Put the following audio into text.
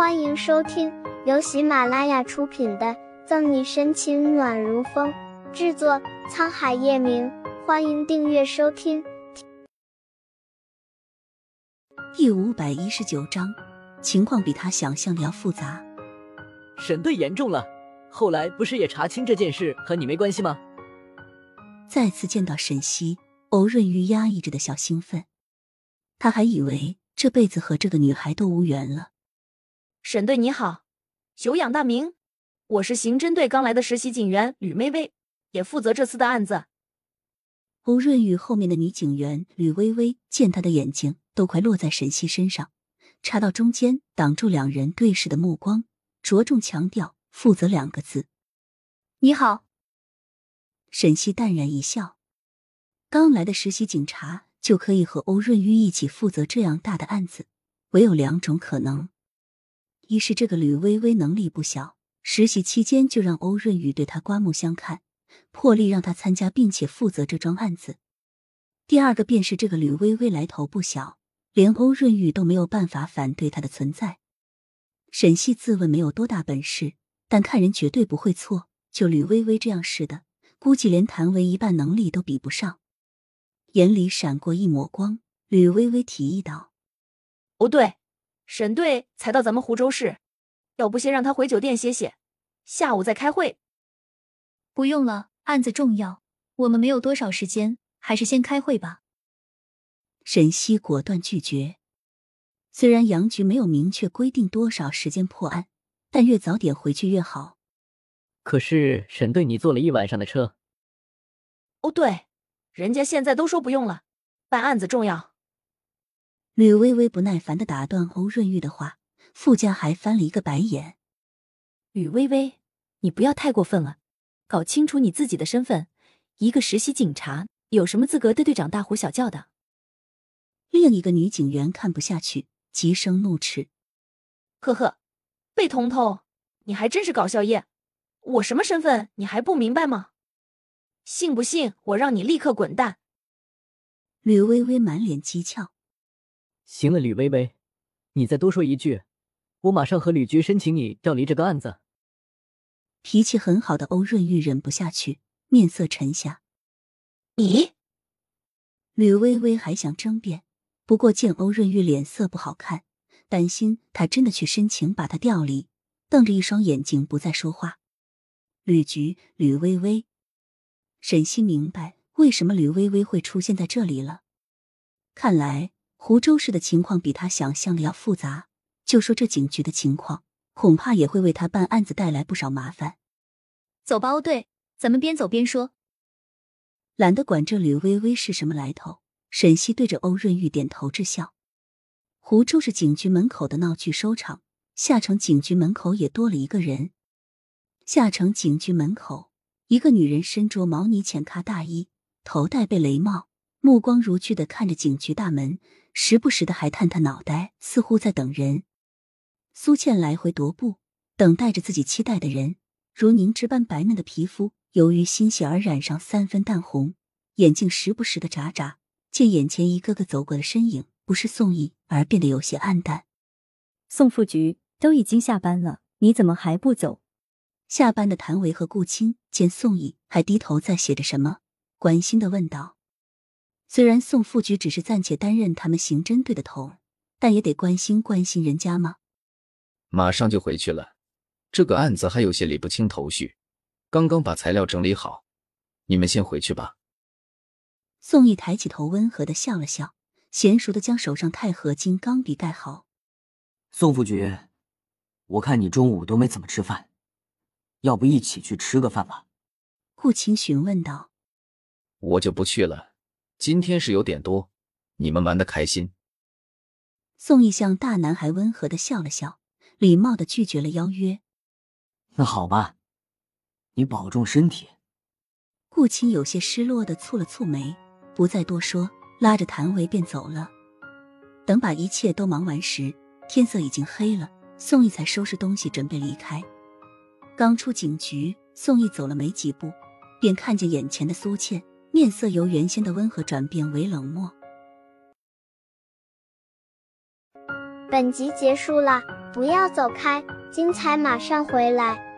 欢迎收听由喜马拉雅出品的《赠你深情暖如风》，制作沧海夜明。欢迎订阅收听。第五百一十九章，情况比他想象的要复杂。沈队严重了，后来不是也查清这件事和你没关系吗？再次见到沈西，欧润玉压抑着的小兴奋，他还以为这辈子和这个女孩都无缘了。沈队你好，久仰大名，我是刑侦队刚来的实习警员吕薇薇，也负责这次的案子。欧润玉后面的女警员吕薇薇见他的眼睛都快落在沈西身上，插到中间挡住两人对视的目光，着重强调“负责”两个字。你好，沈西淡然一笑，刚来的实习警察就可以和欧润玉一起负责这样大的案子，唯有两种可能。一是这个吕薇薇能力不小，实习期间就让欧润宇对她刮目相看，破例让她参加并且负责这桩案子；第二个便是这个吕薇薇来头不小，连欧润宇都没有办法反对她的存在。沈西自问没有多大本事，但看人绝对不会错。就吕薇薇这样似的，估计连谭维一半能力都比不上。眼里闪过一抹光，吕薇薇提议道：“不对。”沈队才到咱们湖州市，要不先让他回酒店歇歇，下午再开会。不用了，案子重要，我们没有多少时间，还是先开会吧。沈西果断拒绝。虽然杨局没有明确规定多少时间破案，但越早点回去越好。可是沈队，你坐了一晚上的车。哦，对，人家现在都说不用了，办案子重要。吕微微不耐烦的打断欧润玉的话，傅家还翻了一个白眼。吕微微，你不要太过分了，搞清楚你自己的身份。一个实习警察有什么资格对队长大呼小叫的？另一个女警员看不下去，急声怒斥：“呵呵，贝彤彤，你还真是搞笑耶！我什么身份你还不明白吗？信不信我让你立刻滚蛋？”吕微微满脸讥诮。行了，吕薇薇，你再多说一句，我马上和吕局申请你调离这个案子。脾气很好的欧润玉忍不下去，面色沉下。你，吕薇薇还想争辩，不过见欧润玉脸色不好看，担心他真的去申请把他调离，瞪着一双眼睛不再说话。吕局，吕薇薇，沈西明白为什么吕薇薇会出现在这里了，看来。湖州市的情况比他想象的要复杂，就说这警局的情况，恐怕也会为他办案子带来不少麻烦。走吧，欧队，咱们边走边说。懒得管这吕薇薇是什么来头，沈西对着欧润玉点头致笑。湖州市警局门口的闹剧收场，下城警局门口也多了一个人。下城警局门口，一个女人身着毛呢浅咖大衣，头戴贝雷帽，目光如炬的看着警局大门。时不时的还探探脑袋，似乎在等人。苏倩来回踱步，等待着自己期待的人。如凝脂般白嫩的皮肤，由于欣喜而染上三分淡红，眼睛时不时的眨眨。见眼前一个个走过的身影，不是宋毅，而变得有些黯淡。宋副局都已经下班了，你怎么还不走？下班的谭维和顾青见宋毅还低头在写着什么，关心的问道。虽然宋副局只是暂且担任他们刑侦队的头，但也得关心关心人家嘛？马上就回去了，这个案子还有些理不清头绪，刚刚把材料整理好，你们先回去吧。宋毅抬起头，温和的笑了笑，娴熟的将手上钛合金钢笔盖好。宋副局，我看你中午都没怎么吃饭，要不一起去吃个饭吧？顾青询问道。我就不去了。今天是有点多，你们玩的开心。宋义向大男孩温和的笑了笑，礼貌的拒绝了邀约。那好吧，你保重身体。顾青有些失落的蹙了蹙眉，不再多说，拉着谭维便走了。等把一切都忙完时，天色已经黑了，宋义才收拾东西准备离开。刚出警局，宋义走了没几步，便看见眼前的苏倩。面色由原先的温和转变为冷漠。本集结束了，不要走开，精彩马上回来。